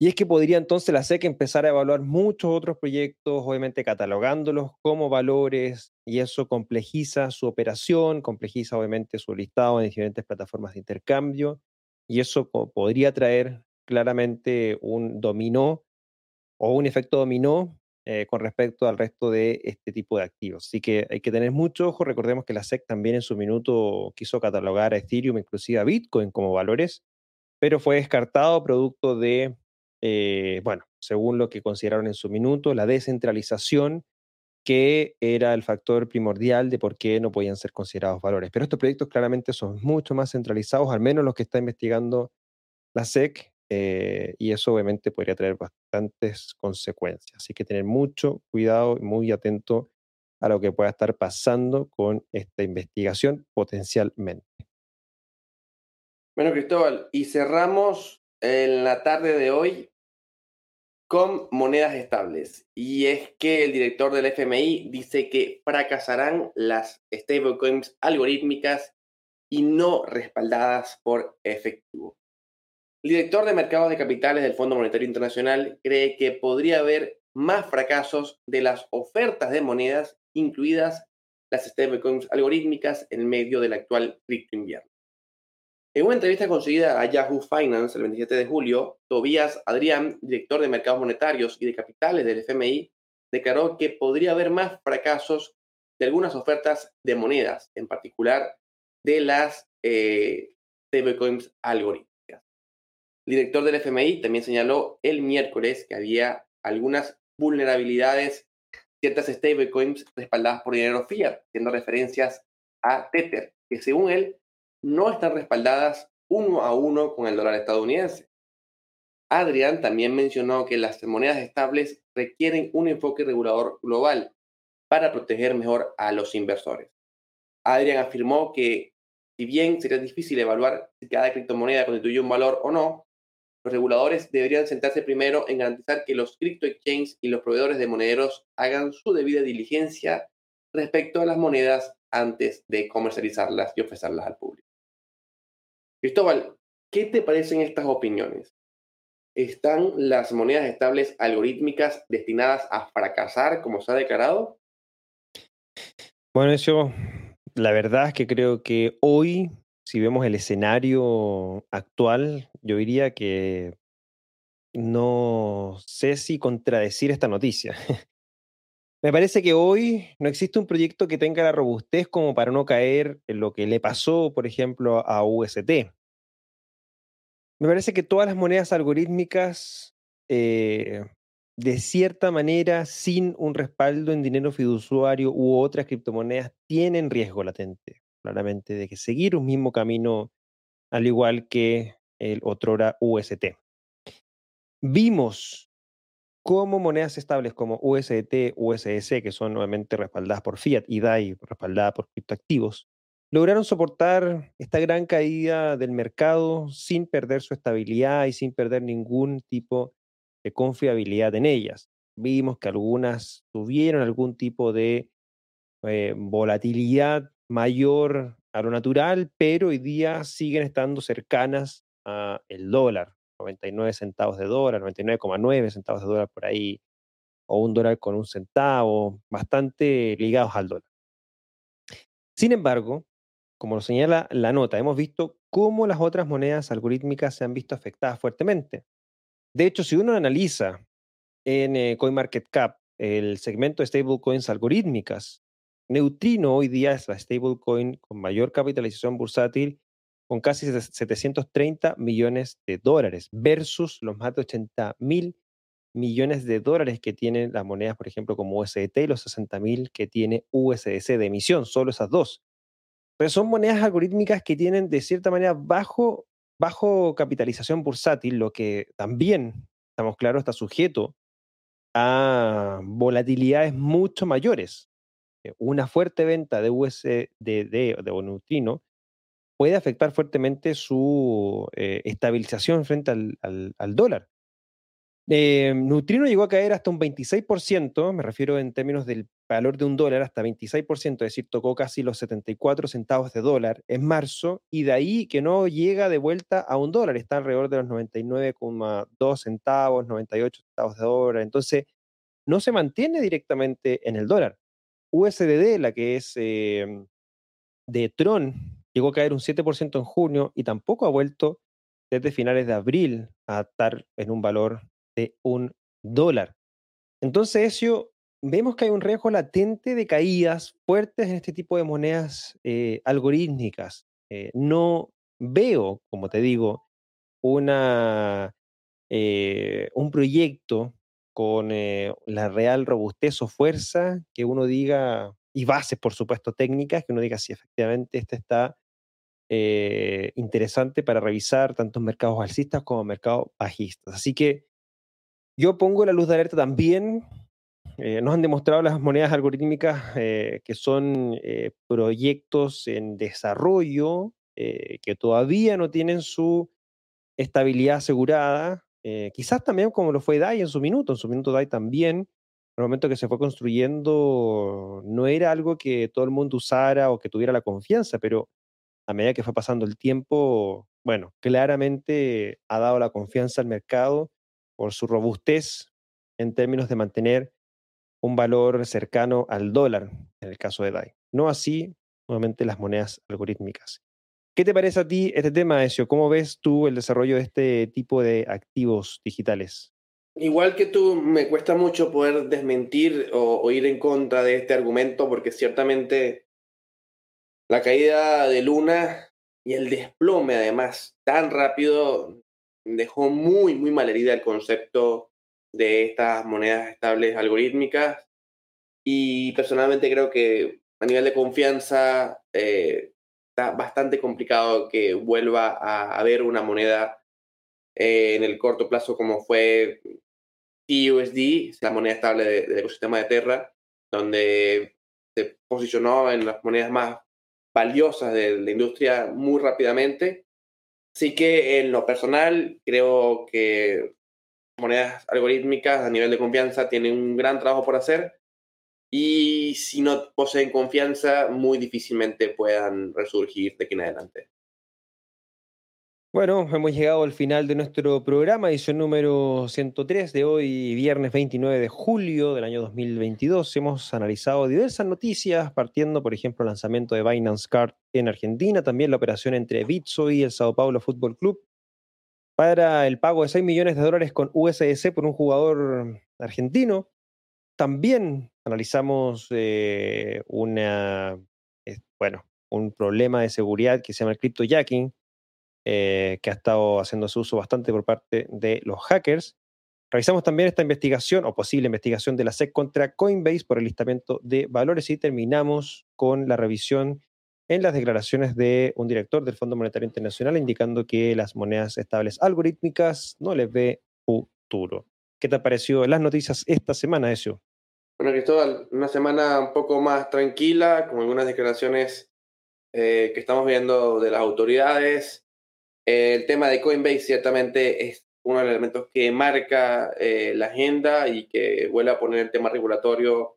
Y es que podría entonces la SEC empezar a evaluar muchos otros proyectos, obviamente catalogándolos como valores, y eso complejiza su operación, complejiza obviamente su listado en diferentes plataformas de intercambio, y eso podría traer claramente un dominó o un efecto dominó eh, con respecto al resto de este tipo de activos. Así que hay que tener mucho ojo. Recordemos que la SEC también en su minuto quiso catalogar a Ethereum, inclusive a Bitcoin, como valores, pero fue descartado producto de, eh, bueno, según lo que consideraron en su minuto, la descentralización que era el factor primordial de por qué no podían ser considerados valores. Pero estos proyectos claramente son mucho más centralizados, al menos los que está investigando la SEC, eh, y eso obviamente podría traer bastantes consecuencias. Así que tener mucho cuidado y muy atento a lo que pueda estar pasando con esta investigación potencialmente.
Bueno, Cristóbal, y cerramos en la tarde de hoy con monedas estables. Y es que el director del FMI dice que fracasarán las stablecoins algorítmicas y no respaldadas por efectivo. El director de mercados de capitales del Fondo Monetario Internacional cree que podría haber más fracasos de las ofertas de monedas, incluidas las stablecoins algorítmicas, en medio del actual cripto invierno. En una entrevista conseguida a Yahoo Finance el 27 de julio, Tobias Adrián, director de mercados monetarios y de capitales del FMI, declaró que podría haber más fracasos de algunas ofertas de monedas, en particular de las eh, stablecoins algorítmicas. El director del FMI también señaló el miércoles que había algunas vulnerabilidades, ciertas stablecoins respaldadas por dinero fiat, haciendo referencias a Tether, que según él no están respaldadas uno a uno con el dólar estadounidense. Adrián también mencionó que las monedas estables requieren un enfoque regulador global para proteger mejor a los inversores. Adrián afirmó que si bien sería difícil evaluar si cada criptomoneda constituye un valor o no, los reguladores deberían sentarse primero en garantizar que los crypto exchanges y los proveedores de monederos hagan su debida diligencia respecto a las monedas antes de comercializarlas y ofrecerlas al público. Cristóbal, ¿qué te parecen estas opiniones? ¿Están las monedas estables algorítmicas destinadas a fracasar como se ha declarado?
Bueno, eso, la verdad es que creo que hoy si vemos el escenario actual, yo diría que no sé si contradecir esta noticia. Me parece que hoy no existe un proyecto que tenga la robustez como para no caer en lo que le pasó, por ejemplo, a UST. Me parece que todas las monedas algorítmicas, eh, de cierta manera, sin un respaldo en dinero fiduciario u otras criptomonedas, tienen riesgo latente claramente, de que seguir un mismo camino, al igual que el otrora UST. Vimos cómo monedas estables como USDT, USS, que son nuevamente respaldadas por Fiat y DAI, respaldadas por criptoactivos, lograron soportar esta gran caída del mercado sin perder su estabilidad y sin perder ningún tipo de confiabilidad en ellas. Vimos que algunas tuvieron algún tipo de eh, volatilidad mayor a lo natural, pero hoy día siguen estando cercanas al dólar, 99 centavos de dólar, 99,9 centavos de dólar por ahí, o un dólar con un centavo, bastante ligados al dólar. Sin embargo, como lo señala la nota, hemos visto cómo las otras monedas algorítmicas se han visto afectadas fuertemente. De hecho, si uno analiza en eh, CoinMarketCap el segmento de stablecoins algorítmicas, Neutrino hoy día es la stablecoin con mayor capitalización bursátil con casi 730 millones de dólares versus los más de 80 mil millones de dólares que tienen las monedas, por ejemplo, como USDT y los 60 mil que tiene USDC de emisión, solo esas dos. Entonces son monedas algorítmicas que tienen de cierta manera bajo, bajo capitalización bursátil, lo que también, estamos claros, está sujeto a volatilidades mucho mayores. Eh, una fuerte venta de USDD de, de neutrino puede afectar fuertemente su eh, estabilización frente al dólar. Eh, Neutrino llegó a caer hasta un 26%, me refiero en términos del valor de un dólar, hasta 26%, es decir, tocó casi los 74 centavos de dólar en marzo, y de ahí que no llega de vuelta a un dólar, está alrededor de los 99,2 centavos, 98 centavos de dólar, entonces no se mantiene directamente en el dólar. USDD, la que es eh, de Tron, llegó a caer un 7% en junio y tampoco ha vuelto desde finales de abril a estar en un valor de un dólar. Entonces, eso, vemos que hay un riesgo latente de caídas fuertes en este tipo de monedas eh, algorítmicas. Eh, no veo, como te digo, una, eh, un proyecto con la real robustez o fuerza que uno diga, y bases, por supuesto, técnicas, que uno diga si efectivamente este está interesante para revisar tanto mercados alcistas como mercados bajistas. Así que yo pongo la luz de alerta también. Eh, nos han demostrado las monedas algorítmicas eh, que son eh, proyectos en desarrollo que todavía no tienen su estabilidad asegurada. Quizás también como lo fue DAI en su minuto. En su minuto DAI también, en el momento que se fue construyendo, no era algo que todo el mundo usara o que tuviera la confianza, pero a medida que fue pasando el tiempo, bueno, claramente ha dado la confianza al mercado por su robustez en términos de mantener un valor cercano al dólar, en el caso de DAI. No así, nuevamente, las monedas algorítmicas. ¿Qué te parece a ti este tema, Ezio? ¿Cómo ves tú el desarrollo de este tipo de activos digitales?
Igual que tú, me cuesta mucho poder desmentir o, ir en contra de este argumento porque ciertamente la caída de Luna y el desplome además tan rápido dejó muy, muy mal herida el concepto de estas monedas estables algorítmicas y personalmente creo que a nivel de confianza eh, está bastante complicado que vuelva a haber una moneda eh, en el corto plazo como fue TUSD, la moneda estable del ecosistema de Terra, donde se posicionó en las monedas más valiosas de la industria muy rápidamente. Así que en lo personal creo que monedas algorítmicas a nivel de confianza tienen un gran trabajo por hacer y si no poseen confianza muy difícilmente puedan resurgir de aquí en adelante.
Bueno, hemos llegado al final de nuestro programa, edición número 103 de hoy, viernes 29 de julio del año 2022. Hemos analizado diversas noticias, partiendo, por ejemplo, el lanzamiento de Binance Card en Argentina, también la operación entre Bitso y el Sao Paulo Fútbol Club para el pago de 6 millones de dólares con USDC por un jugador argentino. También analizamos eh, bueno, un problema de seguridad que se llama el cryptojacking eh, que ha estado haciéndose uso bastante por parte de los hackers. Revisamos también esta investigación o posible investigación de la SEC contra Coinbase por el listamiento de valores y terminamos con la revisión en las declaraciones de un director del Fondo Monetario Internacional indicando que las monedas estables algorítmicas no les ve futuro. ¿Qué te ha parecido las noticias esta semana, Ezio?
Bueno, Cristóbal, una semana un poco más tranquila, con algunas declaraciones eh, que estamos viendo de las autoridades. el tema de Coinbase ciertamente es uno de los elementos que marca eh, la agenda y que vuelve a poner el tema regulatorio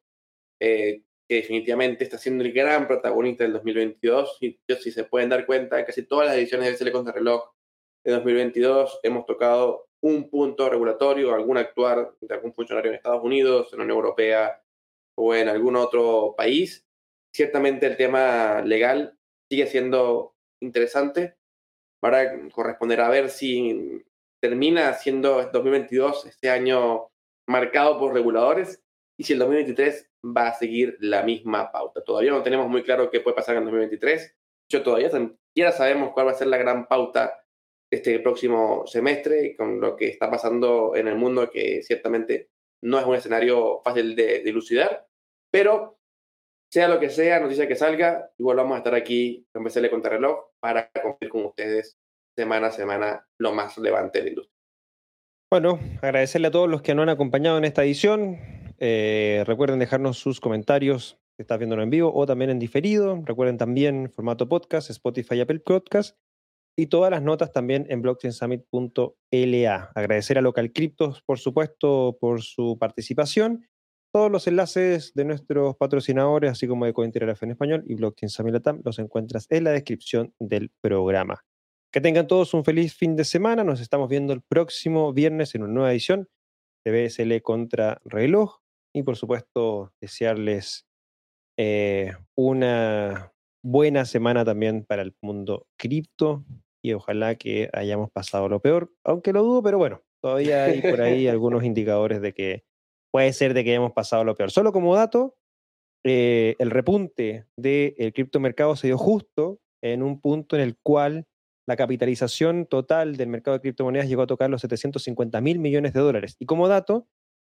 que definitivamente está siendo el gran protagonista del 2022. Y si se pueden dar cuenta, casi todas las ediciones de SL Reloj de 2022 hemos tocado un punto regulatorio, algún actuar de algún funcionario en Estados Unidos, en la Unión Europea o en algún otro país. Ciertamente el tema legal sigue siendo interesante. Para corresponder a ver si termina siendo 2022 este año marcado por reguladores y si el 2023 va a seguir la misma pauta. Todavía no tenemos muy claro qué puede pasar en 2023. Yo todavía siquiera sabemos cuál va a ser la gran pauta este próximo semestre con lo que está pasando en el mundo, que ciertamente no es un escenario fácil de dilucidar, pero sea lo que sea, noticia que salga, igual vamos a estar aquí en BCL Contrarreloj para compartir con ustedes semana a semana lo más relevante de la.
Bueno, agradecerle a todos los que nos han acompañado en esta edición. Eh, recuerden dejarnos sus comentarios si estás viéndolo en vivo o también en diferido. Recuerden también formato podcast, Spotify Apple Podcast y todas las notas también en blockchainsummit.la. Agradecer a Local Cryptos, por supuesto, por su participación. Todos los enlaces de nuestros patrocinadores, así como de Cointelegraph en español y Blockchain Summit Latam, los encuentras en la descripción del programa. Que tengan todos un feliz fin de semana. Nos estamos viendo el próximo viernes en una nueva edición de BSL contra reloj. Y por supuesto, desearles eh, una buena semana también para el mundo cripto y ojalá que hayamos pasado lo peor, aunque lo dudo, pero bueno, todavía hay por ahí algunos indicadores de que puede ser de que hayamos pasado lo peor. Solo como dato, eh, el repunte del criptomercado se dio justo en un punto en el cual la capitalización total del mercado de criptomonedas llegó a tocar los 750 mil millones de dólares. Y como dato,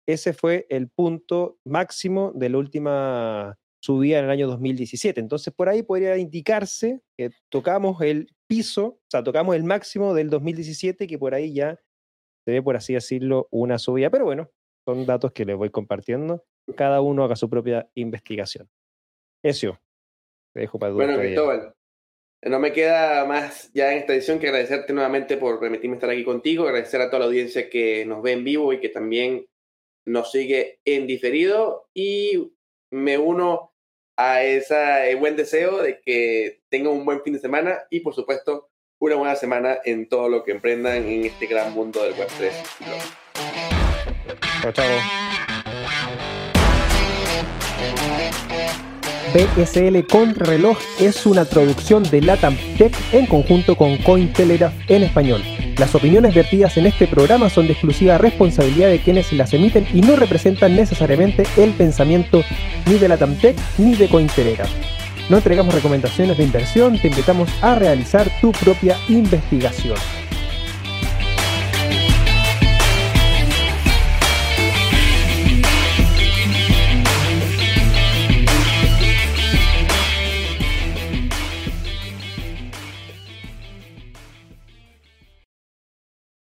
ese fue el punto máximo de la última subida en el año 2017. Entonces, por ahí podría indicarse que tocamos el piso, o sea, tocamos el máximo del 2017, que por ahí ya se ve, por así decirlo, una subida. Pero bueno, son datos que les voy compartiendo. Cada uno haga su propia investigación. Eso, te dejo para
Bueno, Cristóbal, no me queda más ya en esta edición que agradecerte nuevamente por permitirme estar aquí contigo, agradecer a toda la audiencia que nos ve en vivo y que también nos sigue en diferido y me uno a ese buen deseo de que tengan un buen fin de semana y por supuesto una buena semana en todo lo que emprendan en este gran mundo del Web3. Chao, chao.
BSL Contrarreloj es una traducción de Latam Tech en conjunto con Cointelegraph en español. Las opiniones vertidas en este programa son de exclusiva responsabilidad de quienes las emiten y no representan necesariamente el pensamiento ni de Latam Tech ni de Cointelegraph. No entregamos recomendaciones de inversión, te invitamos a realizar tu propia investigación.